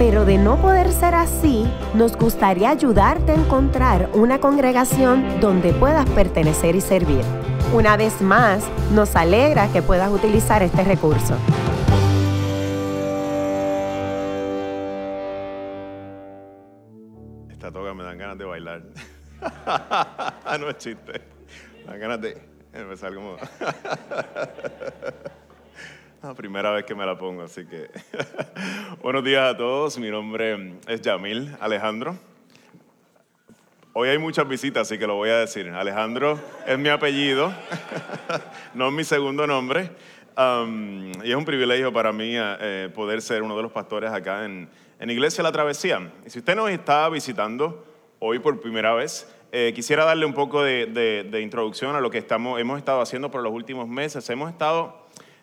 pero de no poder ser así, nos gustaría ayudarte a encontrar una congregación donde puedas pertenecer y servir. Una vez más, nos alegra que puedas utilizar este recurso. Esta toga me dan ganas de bailar. no es chiste. Me dan ganas de empezar como... La primera vez que me la pongo, así que... Buenos días a todos, mi nombre es Yamil Alejandro. Hoy hay muchas visitas, así que lo voy a decir. Alejandro es mi apellido, no es mi segundo nombre. Um, y es un privilegio para mí eh, poder ser uno de los pastores acá en, en Iglesia La Travesía. Y si usted nos está visitando hoy por primera vez, eh, quisiera darle un poco de, de, de, introducción a lo que estamos, hemos estado haciendo por los últimos meses. Hemos estado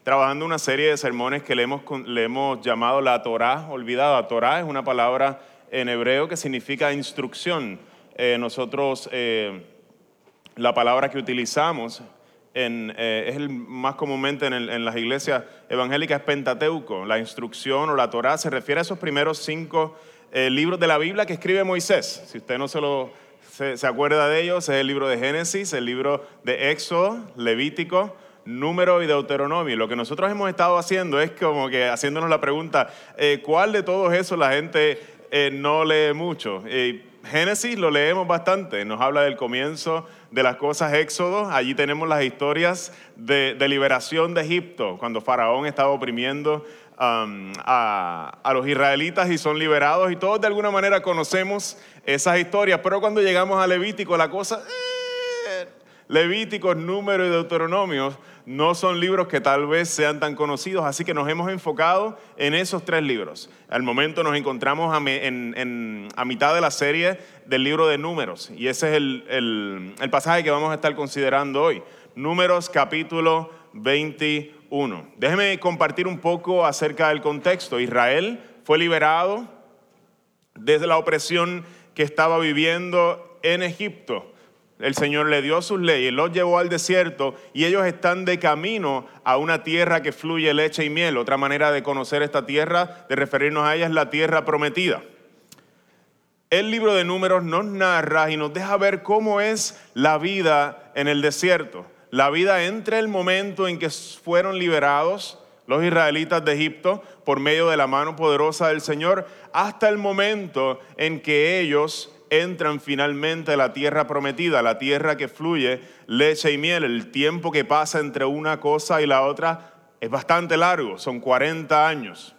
trabajando una serie de sermones que le hemos, le hemos llamado la Torah olvidada. Torah es una palabra en hebreo que significa instrucción. Eh, nosotros, eh, la palabra que utilizamos en, eh, es el, más comúnmente en, las iglesias evangélicas es Pentateuco. La instrucción o la Torah se refiere a esos primeros cinco libros de la Biblia que escribe Moisés. Si usted no se lo se, se, acuerda de ellos, es el libro de Génesis, el libro de Éxodo, Levítico, Número y Deuteronomio. Lo que nosotros hemos estado haciendo es como que haciéndonos la pregunta, eh, ¿cuál de todos esos la gente eh, no lee mucho? Génesis lo leemos bastante, nos habla del comienzo de las cosas Éxodo, allí tenemos las historias de, de liberación de Egipto, cuando Faraón estaba oprimiendo um, a, los israelitas y son liberados y todos de alguna manera conocemos esas historias, pero cuando llegamos a Levítico la cosa... Eh, Levíticos, Número y Deuteronomio no son libros que tal vez sean tan conocidos, así que nos hemos enfocado en esos tres libros. Al momento nos encontramos a, mitad de la serie del libro de Números y ese es el, el, el, pasaje que vamos a estar considerando hoy. Números capítulo 21. Déjeme compartir un poco acerca del contexto. Israel fue liberado desde la opresión que estaba viviendo en Egipto. El Señor le dio sus leyes, los llevó al desierto y ellos están de camino a una tierra que fluye leche y miel. Otra manera de conocer esta tierra, de referirnos a ella, es la tierra prometida. El libro de números nos narra y nos deja ver cómo es la vida en el desierto. La vida entre el momento en que fueron liberados los israelitas de Egipto por medio de la mano poderosa del Señor, hasta el momento en que ellos entran finalmente a la tierra prometida, la tierra que fluye leche y miel. El tiempo que pasa entre una cosa y la otra es bastante largo, son 40 años.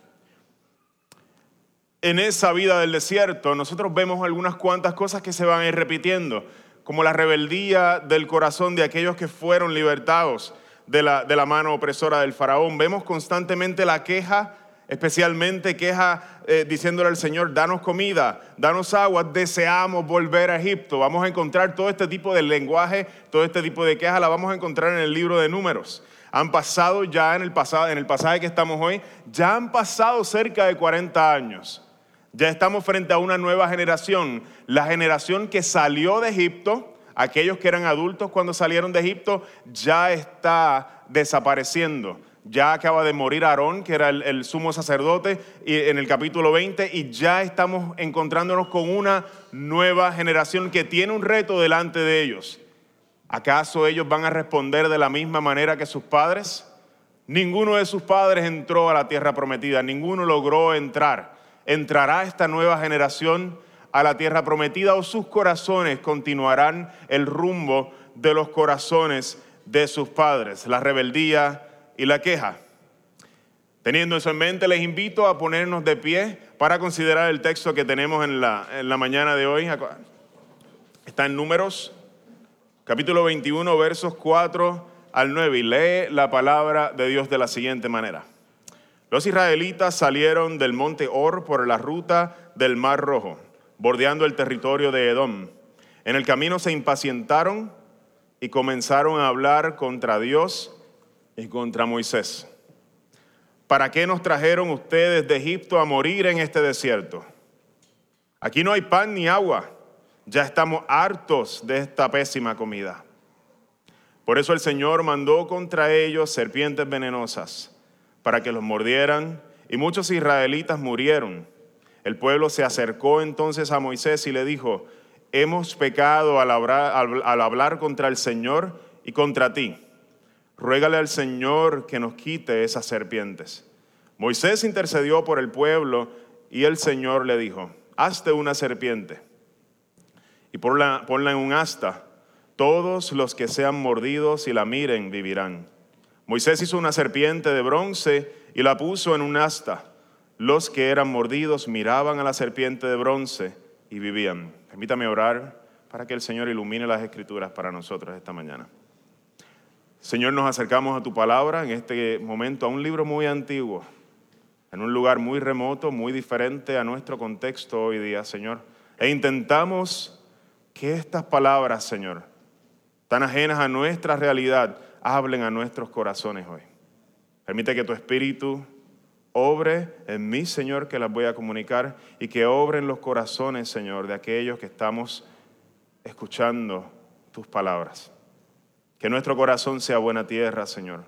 En esa vida del desierto nosotros vemos algunas cuantas cosas que se van a ir repitiendo, como la rebeldía del corazón de aquellos que fueron libertados de la, de la mano opresora del faraón. Vemos constantemente la queja especialmente queja eh, diciéndole al Señor, danos comida, danos agua, deseamos volver a Egipto. Vamos a encontrar todo este tipo de lenguaje, todo este tipo de queja, la vamos a encontrar en el libro de números. Han pasado ya en el, pasado, en el pasaje que estamos hoy, ya han pasado cerca de 40 años. Ya estamos frente a una nueva generación, la generación que salió de Egipto, aquellos que eran adultos cuando salieron de Egipto, ya está desapareciendo ya acaba de morir Aarón, que era el, el, sumo sacerdote, y en el capítulo 20, y ya estamos encontrándonos con una nueva generación que tiene un reto delante de ellos. ¿Acaso ellos van a responder de la misma manera que sus padres? Ninguno de sus padres entró a la tierra prometida, ninguno logró entrar. ¿Entrará esta nueva generación a la tierra prometida o sus corazones continuarán el rumbo de los corazones de sus padres? La rebeldía y la queja. Teniendo eso en mente, les invito a ponernos de pie para considerar el texto que tenemos en la, mañana de hoy. Está en Números, capítulo 21, versos 4 al 9, y lee la palabra de Dios de la siguiente manera. Los israelitas salieron del monte Or por la ruta del Mar Rojo, bordeando el territorio de Edom. En el camino se impacientaron y comenzaron a hablar contra Dios y contra Moisés. ¿Para qué nos trajeron ustedes de Egipto a morir en este desierto? Aquí no hay pan ni agua. Ya estamos hartos de esta pésima comida. Por eso el Señor mandó contra ellos serpientes venenosas para que los mordieran y muchos israelitas murieron. El pueblo se acercó entonces a Moisés y le dijo, hemos pecado al hablar, contra el Señor y contra ti. Ruégale al Señor que nos quite esas serpientes. Moisés intercedió por el pueblo y el Señor le dijo, hazte una serpiente y ponla, en un asta. Todos los que sean mordidos y la miren vivirán. Moisés hizo una serpiente de bronce y la puso en un asta. Los que eran mordidos miraban a la serpiente de bronce y vivían. Permítame orar para que el Señor ilumine las escrituras para nosotros esta mañana. Señor, nos acercamos a tu palabra en este momento, a un libro muy antiguo, en un lugar muy remoto, muy diferente a nuestro contexto hoy día, Señor. E intentamos que estas palabras, Señor, tan ajenas a nuestra realidad, hablen a nuestros corazones hoy. Permite que tu espíritu obre en mí, Señor, que las voy a comunicar y que obre en los corazones, Señor, de aquellos que estamos escuchando tus palabras. Que nuestro corazón sea buena tierra, Señor.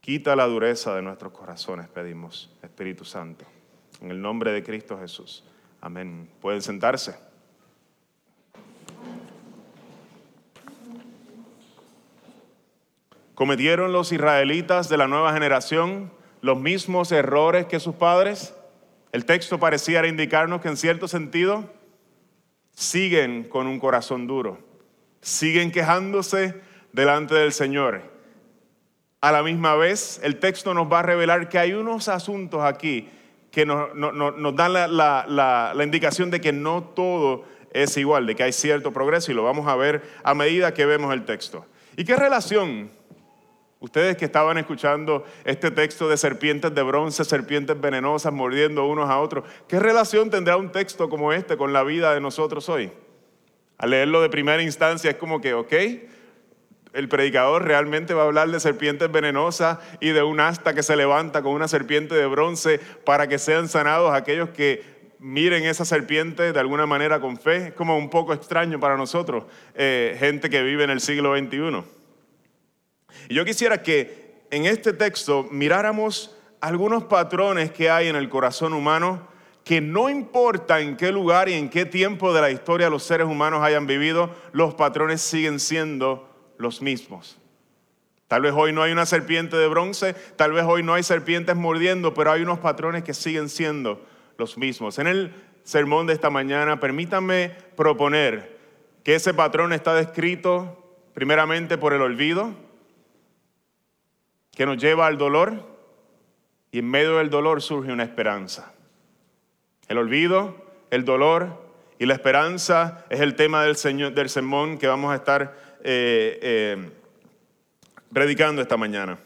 Quita la dureza de nuestros corazones, pedimos, Espíritu Santo. En el nombre de Cristo Jesús. Amén. Pueden sentarse. ¿Cometieron los israelitas de la nueva generación los mismos errores que sus padres? El texto pareciera indicarnos que en cierto sentido siguen con un corazón duro, siguen quejándose delante del Señor. A la misma vez, el texto nos va a revelar que hay unos asuntos aquí que nos, dan la, indicación de que no todo es igual, de que hay cierto progreso y lo vamos a ver a medida que vemos el texto. ¿Y qué relación Ustedes que estaban escuchando este texto de serpientes de bronce, serpientes venenosas mordiendo unos a otros, ¿qué relación tendrá un texto como este con la vida de nosotros hoy? Al leerlo de primera instancia es como que, ok, el predicador realmente va a hablar de serpientes venenosas y de un asta que se levanta con una serpiente de bronce para que sean sanados aquellos que miren esa serpiente de alguna manera con fe. Es como un poco extraño para nosotros, eh, gente que vive en el siglo XXI. Y yo quisiera que en este texto miráramos algunos patrones que hay en el corazón humano que no importa en qué lugar y en qué tiempo de la historia los seres humanos hayan vivido, los patrones siguen siendo los mismos. Tal vez hoy no hay una serpiente de bronce, tal vez hoy no hay serpientes mordiendo, pero hay unos patrones que siguen siendo los mismos. En el sermón de esta mañana, permítanme proponer que ese patrón está descrito primeramente por el olvido, que nos lleva al dolor y en medio del dolor surge una esperanza. El olvido, el dolor y la esperanza es el tema del, señor, del sermón que vamos a estar eh, eh, predicando esta mañana.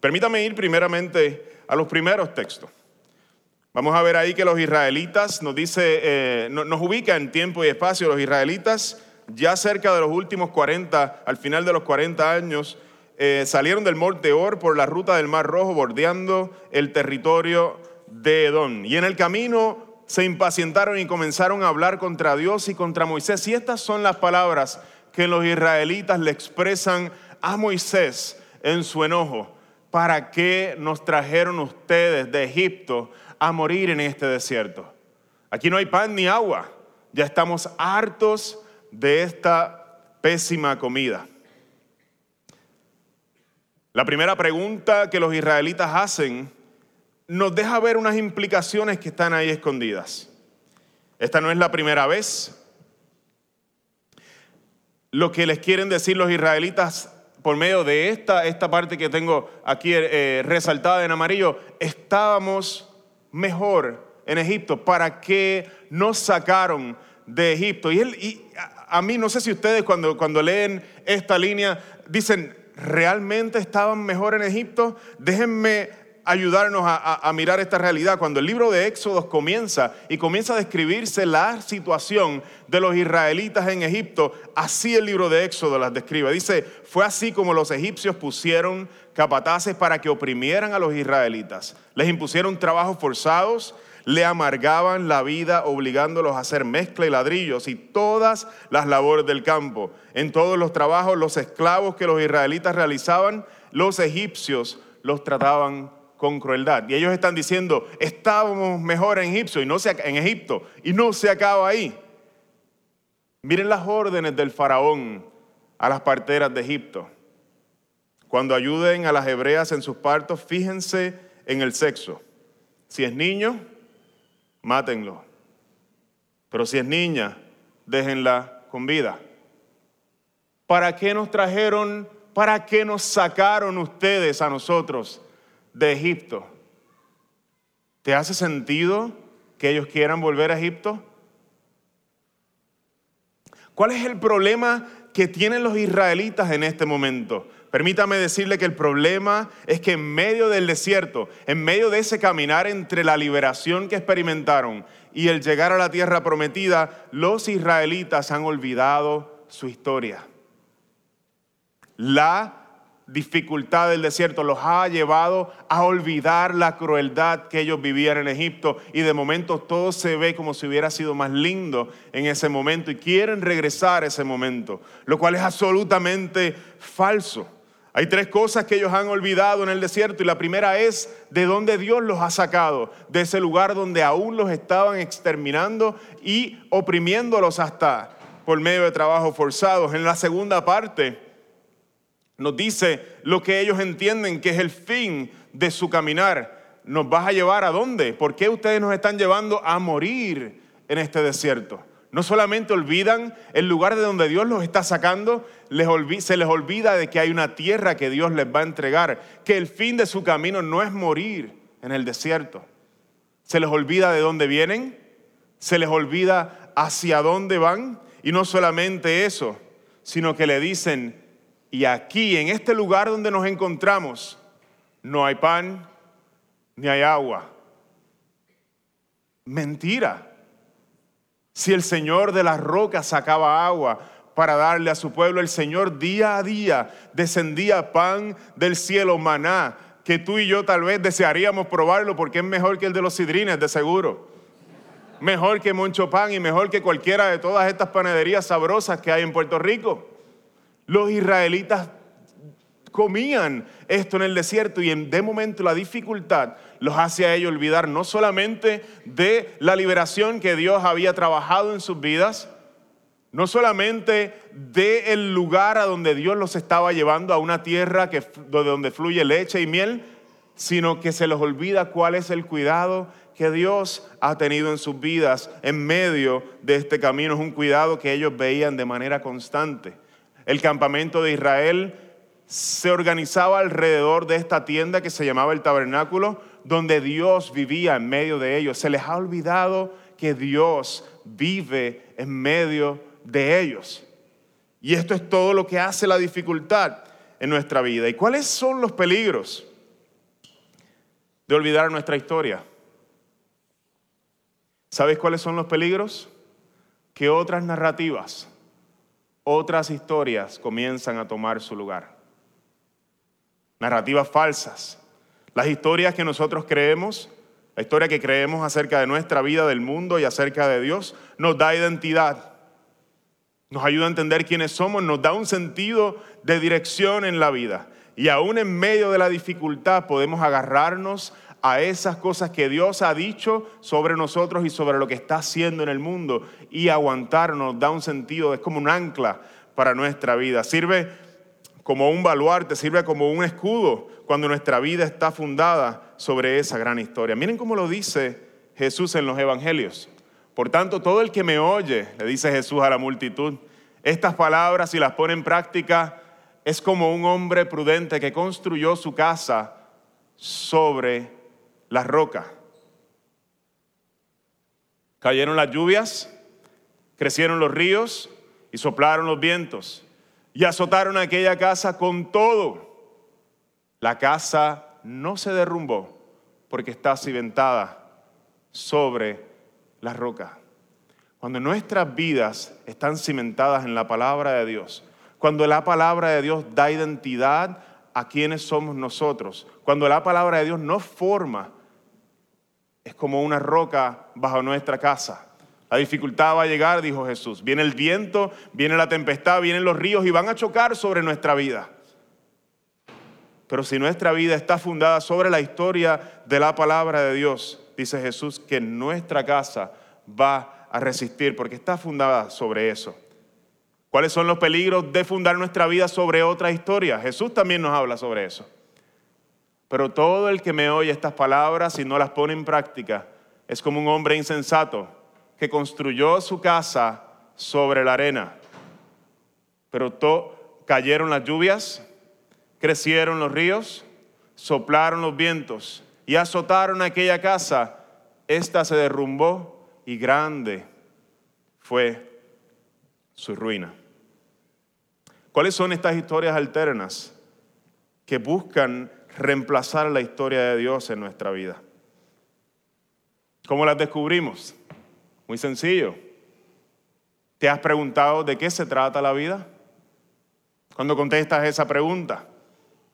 Permítame ir primeramente a los primeros textos. Vamos a ver ahí que los israelitas, nos dice, eh, nos ubica en tiempo y espacio, los israelitas ya cerca de los últimos 40, al final de los 40 años, salieron del monte Or por la ruta del Mar Rojo, bordeando el territorio de Edom. Y en el camino se impacientaron y comenzaron a hablar contra Dios y contra Moisés. Y estas son las palabras que los israelitas le expresan a Moisés en su enojo. ¿Para qué nos trajeron ustedes de Egipto a morir en este desierto? Aquí no hay pan ni agua. Ya estamos hartos de esta pésima comida. La primera pregunta que los israelitas hacen nos deja ver unas implicaciones que están ahí escondidas. Esta no es la primera vez. Lo que les quieren decir los israelitas por medio de esta, esta parte que tengo aquí eh, resaltada en amarillo, estábamos mejor en Egipto. ¿Para qué nos sacaron de Egipto? Y, él, y a, mí, no sé si ustedes cuando, cuando leen esta línea dicen, ¿realmente estaban mejor en Egipto? Déjenme ayudarnos a, mirar esta realidad. Cuando el libro de Éxodos comienza y comienza a describirse la situación de los israelitas en Egipto, así el libro de Éxodo las describe. Dice, fue así como los egipcios pusieron capataces para que oprimieran a los israelitas. Les impusieron trabajos forzados, le amargaban la vida obligándolos a hacer mezcla y ladrillos y todas las labores del campo. En todos los trabajos, los esclavos que los israelitas realizaban, los egipcios los trataban con crueldad. Y ellos están diciendo, estábamos mejor en Egipto y no se, en Egipto y no se acaba ahí. Miren las órdenes del faraón a las parteras de Egipto. Cuando ayuden a las hebreas en sus partos, fíjense en el sexo. Si es niño, mátenlo. Pero si es niña, déjenla con vida. ¿Para qué nos trajeron, para qué nos sacaron ustedes a nosotros de Egipto. ¿Te hace sentido que ellos quieran volver a Egipto? ¿Cuál es el problema que tienen los israelitas en este momento? Permítame decirle que el problema es que en medio del desierto, en medio de ese caminar entre la liberación que experimentaron y el llegar a la tierra prometida, los israelitas han olvidado su historia. La dificultad del desierto los ha llevado a olvidar la crueldad que ellos vivían en Egipto y de momento todo se ve como si hubiera sido más lindo en ese momento y quieren regresar a ese momento, lo cual es absolutamente falso. Hay tres cosas que ellos han olvidado en el desierto y la primera es de dónde Dios los ha sacado, de ese lugar donde aún los estaban exterminando y oprimiéndolos hasta por medio de trabajos forzados. En la segunda parte, nos dice lo que ellos entienden que es el fin de su caminar. ¿Nos vas a llevar a dónde? ¿Por qué ustedes nos están llevando a morir en este desierto? No solamente olvidan el lugar de donde Dios los está sacando, se les olvida de que hay una tierra que Dios les va a entregar, que el fin de su camino no es morir en el desierto. Se les olvida de dónde vienen, se les olvida hacia dónde van, y no solamente eso, sino que le dicen, y aquí, en este lugar donde nos encontramos, no hay pan ni hay agua. Mentira. Si el Señor de las rocas sacaba agua para darle a su pueblo, el Señor día a día descendía pan del cielo, maná, que tú y yo tal vez desearíamos probarlo porque es mejor que el de los sidrines, de seguro. Mejor que Moncho Pan y mejor que cualquiera de todas estas panaderías sabrosas que hay en Puerto Rico. Los israelitas comían esto en el desierto y de momento la dificultad los hace a ellos olvidar no solamente de la liberación que Dios había trabajado en sus vidas, no solamente de el lugar a donde Dios los estaba llevando a una tierra que, de donde fluye leche y miel, sino que se les olvida cuál es el cuidado que Dios ha tenido en sus vidas en medio de este camino. Es un cuidado que ellos veían de manera constante. El campamento de Israel se organizaba alrededor de esta tienda que se llamaba el tabernáculo, donde Dios vivía en medio de ellos. Se les ha olvidado que Dios vive en medio de ellos. Y esto es todo lo que hace la dificultad en nuestra vida. ¿Y cuáles son los peligros de olvidar nuestra historia? ¿Sabes cuáles son los peligros? Que otras narrativas otras historias comienzan a tomar su lugar. Narrativas falsas. Las historias que nosotros creemos, la historia que creemos acerca de nuestra vida, del mundo y acerca de Dios, nos da identidad. Nos ayuda a entender quiénes somos, nos da un sentido de dirección en la vida. Y aún en medio de la dificultad podemos agarrarnos a esas cosas que Dios ha dicho sobre nosotros y sobre lo que está haciendo en el mundo y aguantarnos da un sentido, es como un ancla para nuestra vida. Sirve como un baluarte, sirve como un escudo cuando nuestra vida está fundada sobre esa gran historia. Miren cómo lo dice Jesús en los evangelios. Por tanto, todo el que me oye, le dice Jesús a la multitud, estas palabras si las pone en práctica, es como un hombre prudente que construyó su casa sobre la roca. Cayeron las lluvias, crecieron los ríos y soplaron los vientos y azotaron aquella casa con todo. La casa no se derrumbó porque está cimentada sobre la roca. Cuando nuestras vidas están cimentadas en la palabra de Dios, cuando la palabra de Dios da identidad a quienes somos nosotros, cuando la palabra de Dios nos forma, es como una roca bajo nuestra casa. La dificultad va a llegar, dijo Jesús. Viene el viento, viene la tempestad, vienen los ríos y van a chocar sobre nuestra vida. Pero si nuestra vida está fundada sobre la historia de la palabra de Dios, dice Jesús que nuestra casa va a resistir porque está fundada sobre eso. ¿Cuáles son los peligros de fundar nuestra vida sobre otra historia? Jesús también nos habla sobre eso. Pero todo el que me oye estas palabras y no las pone en práctica es como un hombre insensato que construyó su casa sobre la arena. Pero cayeron las lluvias, crecieron los ríos, soplaron los vientos y azotaron aquella casa. Esta se derrumbó y grande fue su ruina. ¿Cuáles son estas historias alternas que buscan reemplazar la historia de Dios en nuestra vida? ¿Cómo las descubrimos? Muy sencillo. ¿Te has preguntado de qué se trata la vida? Cuando contestas esa pregunta,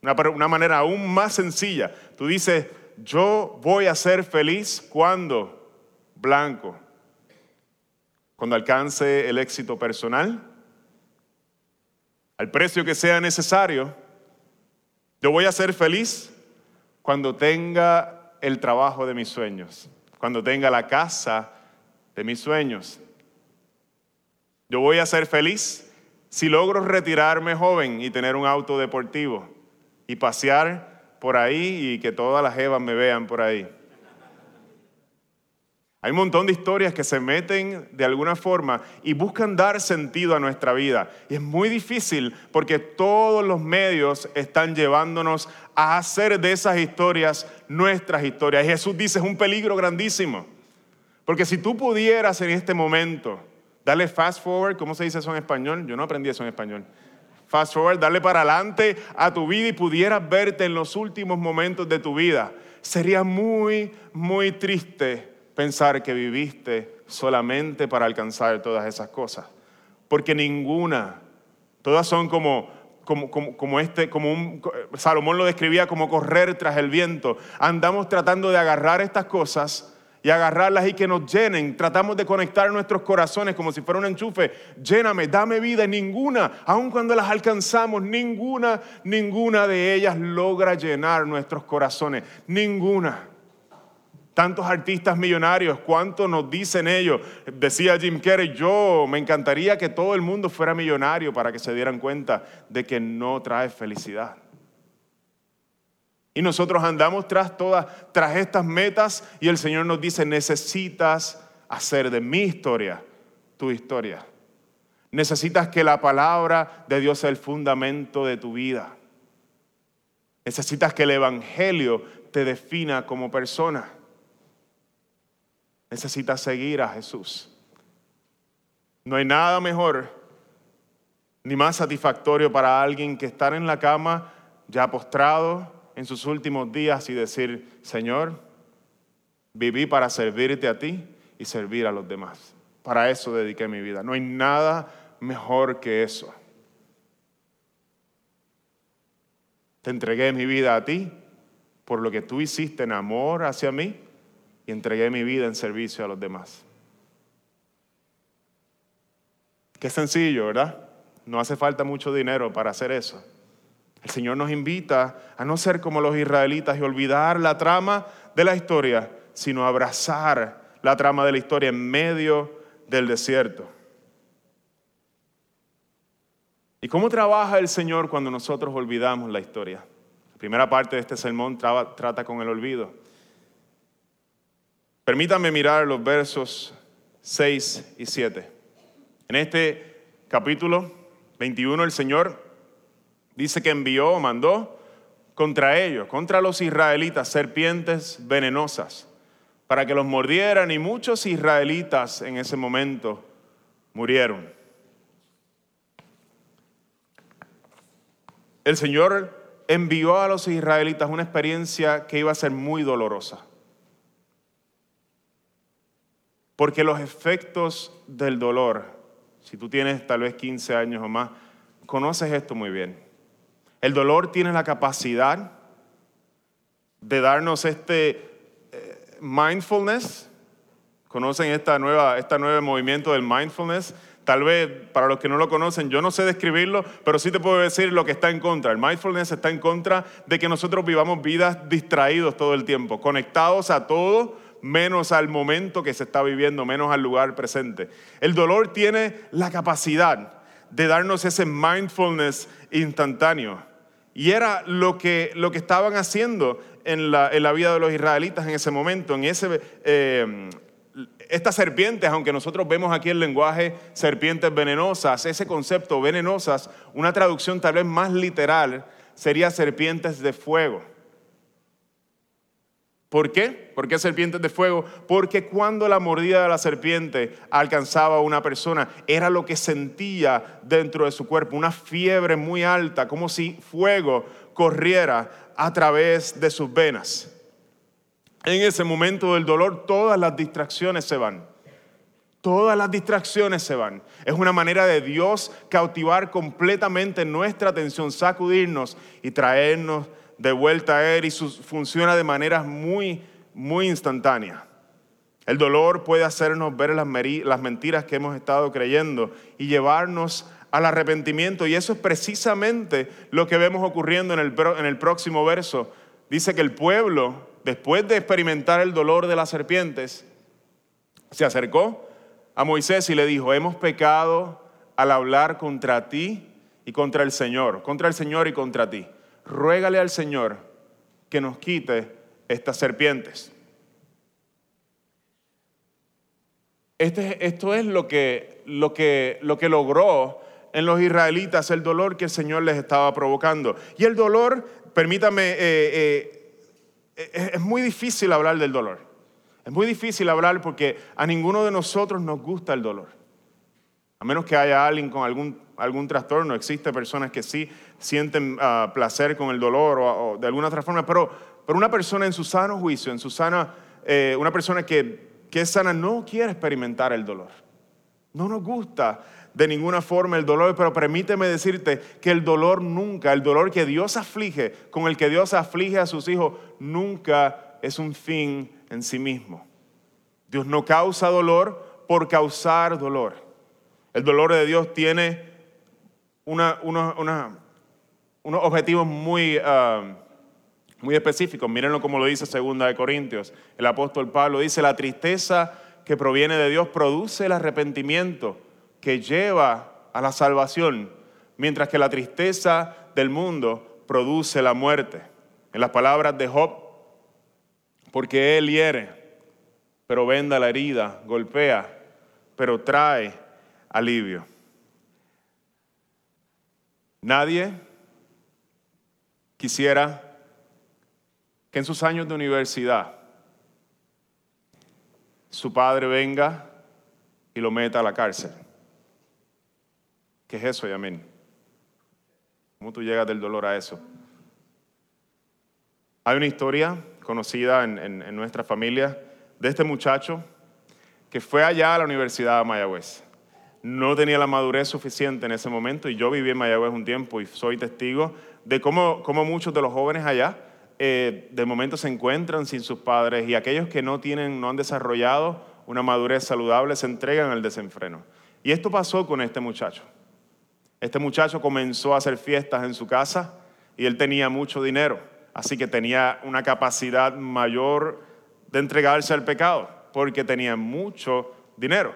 una, una manera aún más sencilla, tú dices, yo voy a ser feliz cuando blanco, cuando alcance el éxito personal, al precio que sea necesario, yo voy a ser feliz cuando tenga el trabajo de mis sueños, cuando tenga la casa de mis sueños. Yo voy a ser feliz si logro retirarme joven y tener un auto deportivo y pasear por ahí y que todas las evas me vean por ahí. Hay un montón de historias que se meten de alguna forma y buscan dar sentido a nuestra vida. Y es muy difícil porque todos los medios están llevándonos a hacer de esas historias nuestras historias. Y Jesús dice, es un peligro grandísimo. Porque si tú pudieras en este momento darle fast forward, ¿cómo se dice eso en español? Yo no aprendí eso en español. Fast forward, darle para adelante a tu vida y pudieras verte en los últimos momentos de tu vida, sería muy, muy triste pensar que viviste solamente para alcanzar todas esas cosas. Porque ninguna, todas son como, como, como, este, como un, Salomón lo describía como correr tras el viento. Andamos tratando de agarrar estas cosas y agarrarlas y que nos llenen. Tratamos de conectar nuestros corazones como si fuera un enchufe. Lléname, dame vida. Ninguna, aun cuando las alcanzamos, ninguna, ninguna de ellas logra llenar nuestros corazones. Ninguna. Tantos artistas millonarios, ¿cuánto nos dicen ellos? Decía Jim Carrey, yo me encantaría que todo el mundo fuera millonario para que se dieran cuenta de que no trae felicidad. Y nosotros andamos tras todas, tras estas metas y el Señor nos dice, necesitas hacer de mi historia tu historia. Necesitas que la palabra de Dios sea el fundamento de tu vida. Necesitas que el Evangelio te defina como persona necesitas seguir a Jesús. No hay nada mejor ni más satisfactorio para alguien que estar en la cama ya postrado en sus últimos días y decir, Señor, viví para servirte a ti y servir a los demás. Para eso dediqué mi vida. No hay nada mejor que eso. Te entregué mi vida a ti por lo que tú hiciste en amor hacia mí y entregué mi vida en servicio a los demás. Qué sencillo, ¿verdad? No hace falta mucho dinero para hacer eso. El Señor nos invita a no ser como los israelitas y olvidar la trama de la historia, sino abrazar la trama de la historia en medio del desierto. ¿Y cómo trabaja el Señor cuando nosotros olvidamos la historia? La primera parte de este sermón trata con el olvido. Permítanme mirar los versos 6 y 7. En este capítulo 21 el Señor dice que envió o mandó contra ellos, contra los israelitas, serpientes venenosas, para que los mordieran y muchos israelitas en ese momento murieron. El Señor envió a los israelitas una experiencia que iba a ser muy dolorosa. Porque los efectos del dolor, si tú tienes tal vez 15 años o más, conoces esto muy bien. El dolor tiene la capacidad de darnos este eh, mindfulness. ¿Conocen esta nueva, este nuevo movimiento del mindfulness? Tal vez para los que no lo conocen, yo no sé describirlo, pero sí te puedo decir lo que está en contra. El mindfulness está en contra de que nosotros vivamos vidas distraídos todo el tiempo, conectados a todo menos al momento que se está viviendo, menos al lugar presente. El dolor tiene la capacidad de darnos ese mindfulness instantáneo. Y era lo que, lo que estaban haciendo en la, en la, vida de los israelitas en ese momento, en ese, eh, estas serpientes, aunque nosotros vemos aquí el lenguaje serpientes venenosas, ese concepto venenosas, una traducción tal vez más literal sería serpientes de fuego. ¿Por qué? ¿Por qué serpientes de fuego? Porque cuando la mordida de la serpiente alcanzaba a una persona, era lo que sentía dentro de su cuerpo, una fiebre muy alta, como si fuego corriera a través de sus venas. En ese momento del dolor, todas las distracciones se van. Todas las distracciones se van. Es una manera de Dios cautivar completamente nuestra atención, sacudirnos y traernos de vuelta a Él y funciona de maneras muy, muy instantáneas. El dolor puede hacernos ver las, las mentiras que hemos estado creyendo y llevarnos al arrepentimiento. Y eso es precisamente lo que vemos ocurriendo en el, en el próximo verso. Dice que el pueblo, después de experimentar el dolor de las serpientes, se acercó a Moisés y le dijo, hemos pecado al hablar contra ti y contra el Señor, contra el Señor y contra ti ruégale al Señor que nos quite estas serpientes. Este, esto es lo que, lo, que, lo que logró en los israelitas el dolor que el Señor les estaba provocando. Y el dolor, permítame, eh, eh, es muy difícil hablar del dolor. Es muy difícil hablar porque a ninguno de nosotros nos gusta el dolor. A menos que haya alguien con algún, algún trastorno, existe personas que sí sienten ah, placer con el dolor o, de alguna otra forma, pero, pero una persona en su sano juicio, en su sana, eh, una persona que, que es sana no quiere experimentar el dolor. No nos gusta de ninguna forma el dolor, pero permíteme decirte que el dolor nunca, el dolor que Dios aflige, con el que Dios aflige a sus hijos, nunca es un fin en sí mismo. Dios no causa dolor por causar dolor. El dolor de Dios tiene una, una, unos objetivos muy, uh, muy específicos. Mírenlo como lo dice Segunda de Corintios. El apóstol Pablo dice, la tristeza que proviene de Dios produce el arrepentimiento que lleva a la salvación, mientras que la tristeza del mundo produce la muerte. En las palabras de Job, porque él hiere, pero venda la herida, golpea, pero trae alivio. Nadie quisiera que en sus años de universidad su padre venga y lo meta a la cárcel. ¿Qué es eso, Yamin? ¿Cómo tú llegas del dolor a eso? Hay una historia conocida en, en nuestra familia de este muchacho que fue allá a la Universidad de Mayagüez. No tenía la madurez suficiente en ese momento y yo viví en Mayagüez un tiempo y soy testigo de cómo, muchos de los jóvenes allá eh, de momento se encuentran sin sus padres y aquellos que no tienen, no han desarrollado una madurez saludable se entregan al desenfreno. Y esto pasó con este muchacho. Este muchacho comenzó a hacer fiestas en su casa y él tenía mucho dinero, así que tenía una capacidad mayor de entregarse al pecado, porque tenía mucho dinero.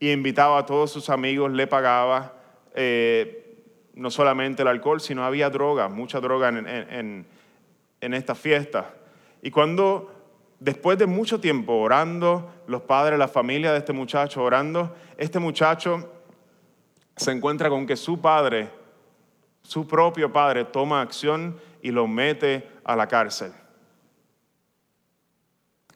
Y invitaba a todos sus amigos, le pagaba. Eh, no solamente el alcohol, sino había droga, mucha droga en, esta fiesta. Y cuando, después de mucho tiempo orando, los padres, la familia de este muchacho orando, este muchacho se encuentra con que su padre, su propio padre, toma acción y lo mete a la cárcel.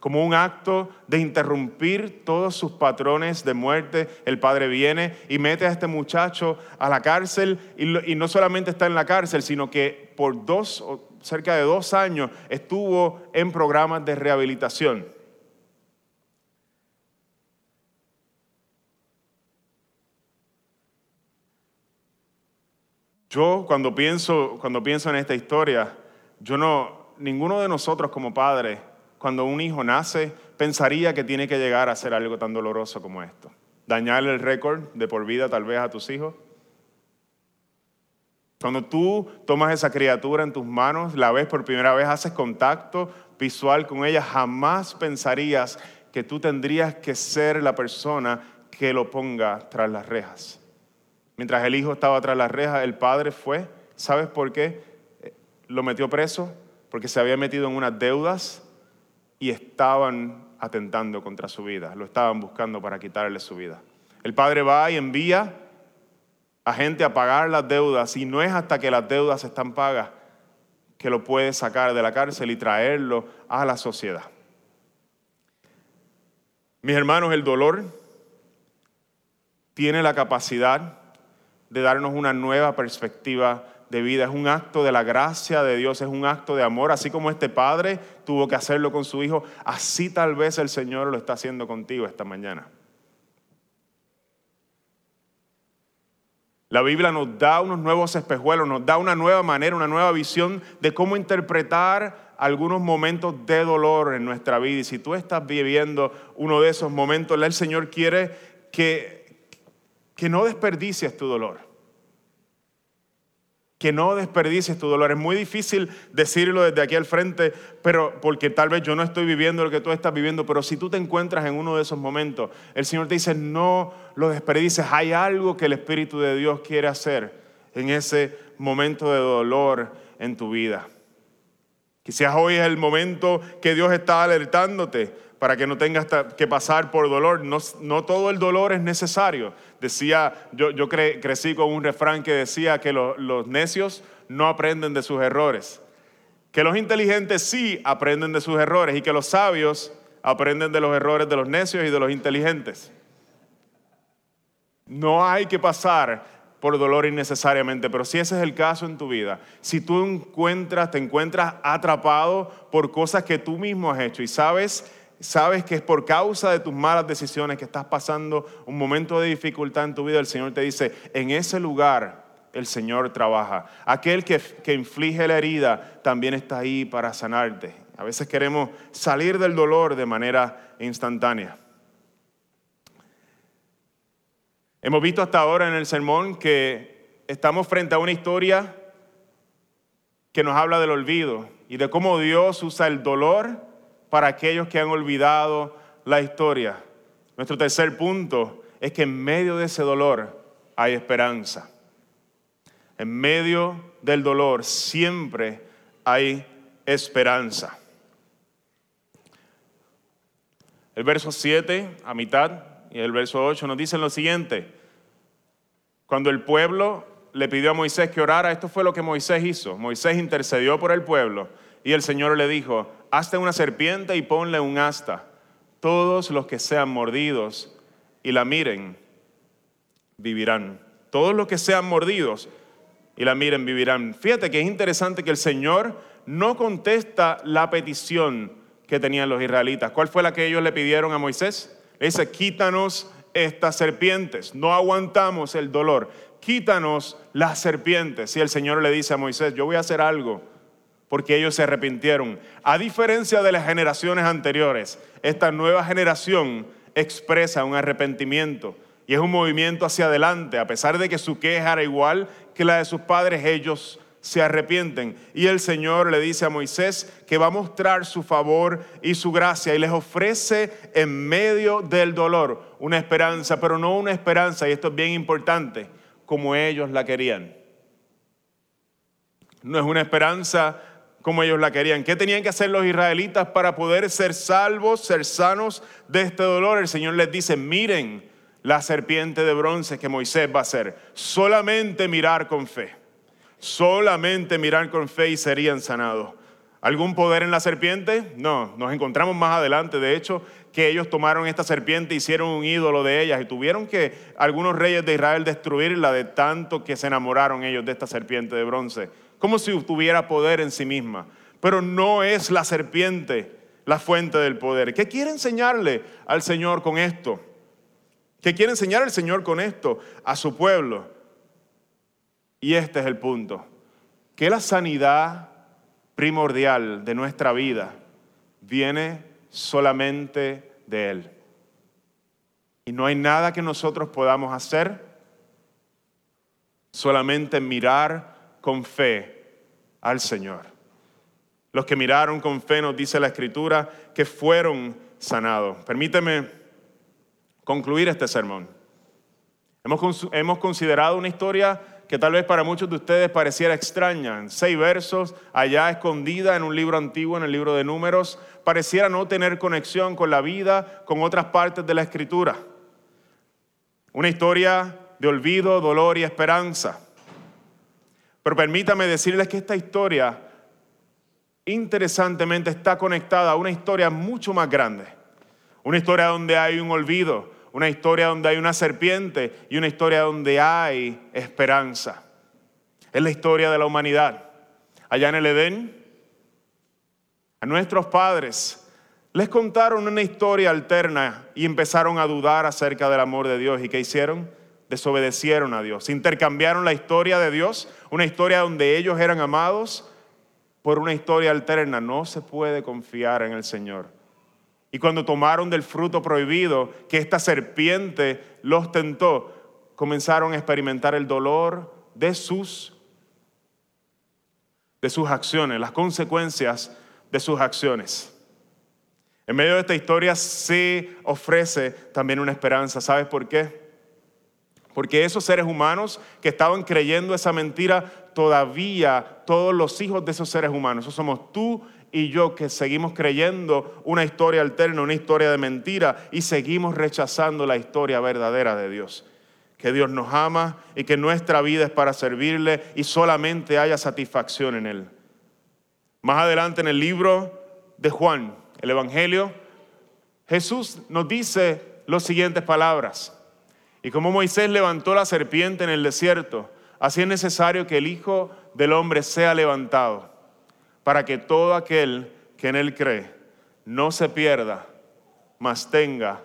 Como un acto de interrumpir todos sus patrones de muerte, el padre viene y mete a este muchacho a la cárcel y, no solamente está en la cárcel, sino que por dos, cerca de dos años estuvo en programas de rehabilitación. Yo cuando pienso, cuando pienso en esta historia, yo no, ninguno de nosotros como padres, cuando un hijo nace, pensaría que tiene que llegar a hacer algo tan doloroso como esto. Dañarle el récord de por vida tal vez a tus hijos. Cuando tú tomas esa criatura en tus manos, la ves por primera vez, haces contacto visual con ella, jamás pensarías que tú tendrías que ser la persona que lo ponga tras las rejas. Mientras el hijo estaba tras las rejas, el padre fue, ¿sabes por qué? Eh, lo metió preso, porque se había metido en unas deudas y estaban atentando contra su vida, lo estaban buscando para quitarle su vida. El padre va y envía a gente a pagar las deudas y no es hasta que las deudas están pagas que lo puede sacar de la cárcel y traerlo a la sociedad. Mis hermanos, el dolor tiene la capacidad de darnos una nueva perspectiva de vida. Es un acto de la gracia de Dios, es un acto de amor. Así como este padre tuvo que hacerlo con su hijo, así tal vez el Señor lo está haciendo contigo esta mañana. La Biblia nos da unos nuevos espejuelos, nos da una nueva manera, una nueva visión de cómo interpretar algunos momentos de dolor en nuestra vida. Y si tú estás viviendo uno de esos momentos, el Señor quiere que, que no desperdicies tu dolor que no desperdicies tu dolor. Es muy difícil decirlo desde aquí al frente, pero porque tal vez yo no estoy viviendo lo que tú estás viviendo, pero si tú te encuentras en uno de esos momentos, el Señor te dice, no lo desperdices. Hay algo que el Espíritu de Dios quiere hacer en ese momento de dolor en tu vida. Quizás hoy es el momento que Dios está alertándote para que no tengas que pasar por dolor. No, todo el dolor es necesario. Decía, yo, yo crecí con un refrán que decía que los necios no aprenden de sus errores, que los inteligentes sí aprenden de sus errores y que los sabios aprenden de los errores de los necios y de los inteligentes. No hay que pasar por dolor innecesariamente, pero si ese es el caso en tu vida, si tú encuentras, te encuentras atrapado por cosas que tú mismo has hecho y sabes sabes que es por causa de tus malas decisiones que estás pasando un momento de dificultad en tu vida, el Señor te dice, en ese lugar el Señor trabaja. Aquel que, que inflige la herida también está ahí para sanarte. A veces queremos salir del dolor de manera instantánea. Hemos visto hasta ahora en el sermón que estamos frente a una historia que nos habla del olvido y de cómo Dios usa el dolor para aquellos que han olvidado la historia. Nuestro tercer punto es que en medio de ese dolor hay esperanza. En medio del dolor siempre hay esperanza. El verso 7, a mitad, y el verso 8 nos dicen lo siguiente. Cuando el pueblo le pidió a Moisés que orara, esto fue lo que Moisés hizo. Moisés intercedió por el pueblo y el Señor le dijo, hazte una serpiente y ponle un asta. Todos los que sean mordidos y la miren, vivirán. Todos los que sean mordidos y la miren, vivirán. Fíjate que es interesante que el Señor no contesta la petición que tenían los israelitas. ¿Cuál fue la que ellos le pidieron a Moisés? Le dice, quítanos estas serpientes, no aguantamos el dolor, quítanos las serpientes. Y el Señor le dice a Moisés, yo voy a hacer algo porque ellos se arrepintieron. A diferencia de las generaciones anteriores, esta nueva generación expresa un arrepentimiento y es un movimiento hacia adelante. A pesar de que su queja era igual que la de sus padres, ellos se arrepienten. Y el Señor le dice a Moisés que va a mostrar su favor y su gracia y les ofrece en medio del dolor una esperanza, pero no una esperanza, y esto es bien importante, como ellos la querían. No es una esperanza como ellos la querían. ¿Qué tenían que hacer los israelitas para poder ser salvos, ser sanos de este dolor? El Señor les dice, miren la serpiente de bronce que Moisés va a hacer. Solamente mirar con fe. Solamente mirar con fe y serían sanados. ¿Algún poder en la serpiente? No, nos encontramos más adelante, de hecho, que ellos tomaron esta serpiente, hicieron un ídolo de ellas y tuvieron que algunos reyes de Israel destruirla de tanto que se enamoraron ellos de esta serpiente de bronce, como si tuviera poder en sí misma. Pero no es la serpiente la fuente del poder. ¿Qué quiere enseñarle al Señor con esto? ¿Qué quiere enseñar el Señor con esto a su pueblo? Y este es el punto, que la sanidad primordial de nuestra vida viene solamente de Él. Y no hay nada que nosotros podamos hacer, solamente mirar con fe al Señor. Los que miraron con fe, nos dice la Escritura, que fueron sanados. Permíteme concluir este sermón. Hemos, considerado una historia que tal vez para muchos de ustedes pareciera extraña. En seis versos, allá escondida en un libro antiguo, en el libro de números, pareciera no tener conexión con la vida, con otras partes de la escritura. Una historia de olvido, dolor y esperanza. Pero permítame decirles que esta historia, interesantemente, está conectada a una historia mucho más grande. Una historia donde hay un olvido, una historia donde hay una serpiente y una historia donde hay esperanza. Es la historia de la humanidad. Allá en el Edén, a nuestros padres les contaron una historia alterna y empezaron a dudar acerca del amor de Dios. ¿Y qué hicieron? Desobedecieron a Dios. Intercambiaron la historia de Dios, una historia donde ellos eran amados, por una historia alterna. No se puede confiar en el Señor. Y cuando tomaron del fruto prohibido, que esta serpiente los tentó, comenzaron a experimentar el dolor de sus, de sus acciones, las consecuencias de sus acciones. En medio de esta historia se ofrece también una esperanza. ¿Sabes por qué? Porque esos seres humanos que estaban creyendo esa mentira, todavía todos los hijos de esos seres humanos, eso somos tú y yo que seguimos creyendo una historia alterna, una historia de mentira y seguimos rechazando la historia verdadera de Dios. Que Dios nos ama y que nuestra vida es para servirle y solamente haya satisfacción en Él. Más adelante en el libro de Juan, el Evangelio, Jesús nos dice las siguientes palabras. Y como Moisés levantó la serpiente en el desierto, así es necesario que el Hijo del Hombre sea levantado para que todo aquel que en Él cree no se pierda, mas tenga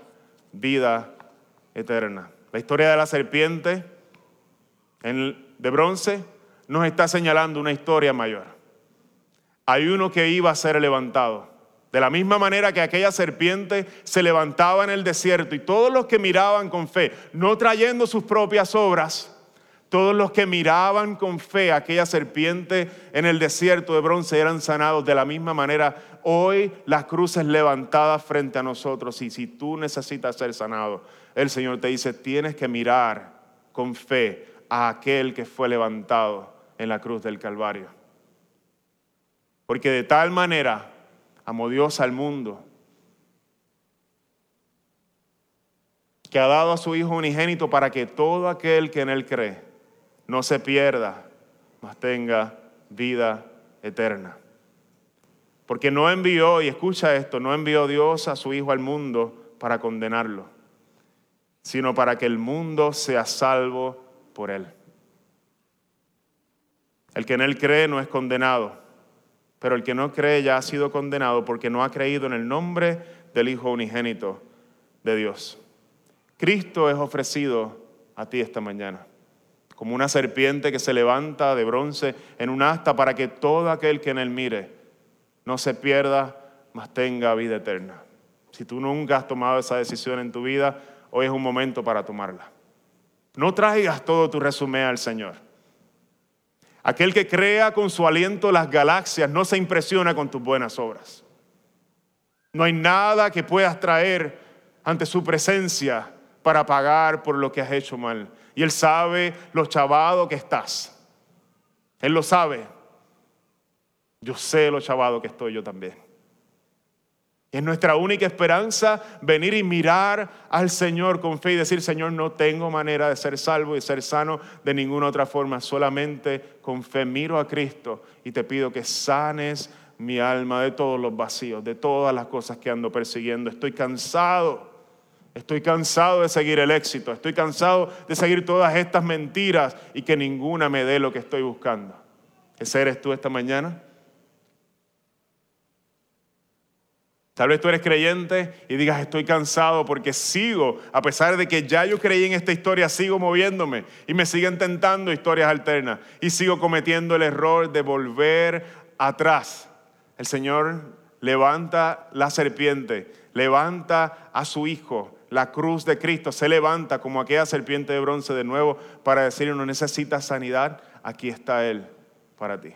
vida eterna. La historia de la serpiente de bronce nos está señalando una historia mayor. Hay uno que iba a ser levantado. De la misma manera que aquella serpiente se levantaba en el desierto y todos los que miraban con fe, no trayendo sus propias obras, todos los que miraban con fe aquella serpiente en el desierto de bronce eran sanados de la misma manera. Hoy la cruz es levantada frente a nosotros y si tú necesitas ser sanado, el Señor te dice, tienes que mirar con fe a aquel que fue levantado en la cruz del Calvario. Porque de tal manera amó Dios al mundo que ha dado a su Hijo unigénito para que todo aquel que en Él cree no se pierda, mas tenga vida eterna. Porque no envió, y escucha esto, no envió Dios a su Hijo al mundo para condenarlo, sino para que el mundo sea salvo por él. El que en él cree no es condenado, pero el que no cree ya ha sido condenado porque no ha creído en el nombre del Hijo unigénito de Dios. Cristo es ofrecido a ti esta mañana como una serpiente que se levanta de bronce en un asta para que todo aquel que en él mire no se pierda, mas tenga vida eterna. Si tú nunca has tomado esa decisión en tu vida, hoy es un momento para tomarla. No traigas todo tu resumen al Señor. Aquel que crea con su aliento las galaxias no se impresiona con tus buenas obras. No hay nada que puedas traer ante su presencia para pagar por lo que has hecho mal. Y Él sabe lo chavado que estás. Él lo sabe. Yo sé lo chavado que estoy yo también. Es nuestra única esperanza venir y mirar al Señor con fe y decir, Señor, no tengo manera de ser salvo y ser sano de ninguna otra forma. Solamente con fe miro a Cristo y te pido que sanes mi alma de todos los vacíos, de todas las cosas que ando persiguiendo. Estoy cansado. Estoy cansado de seguir el éxito. Estoy cansado de seguir todas estas mentiras y que ninguna me dé lo que estoy buscando. ¿Ese eres tú esta mañana? Tal vez tú eres creyente y digas, estoy cansado porque sigo, a pesar de que ya yo creí en esta historia, sigo moviéndome y me siguen tentando historias alternas y sigo cometiendo el error de volver atrás. El Señor levanta la serpiente, levanta a su Hijo, la cruz de Cristo, se levanta como aquella serpiente de bronce de nuevo para decir, no necesitas sanidad, aquí está Él para ti.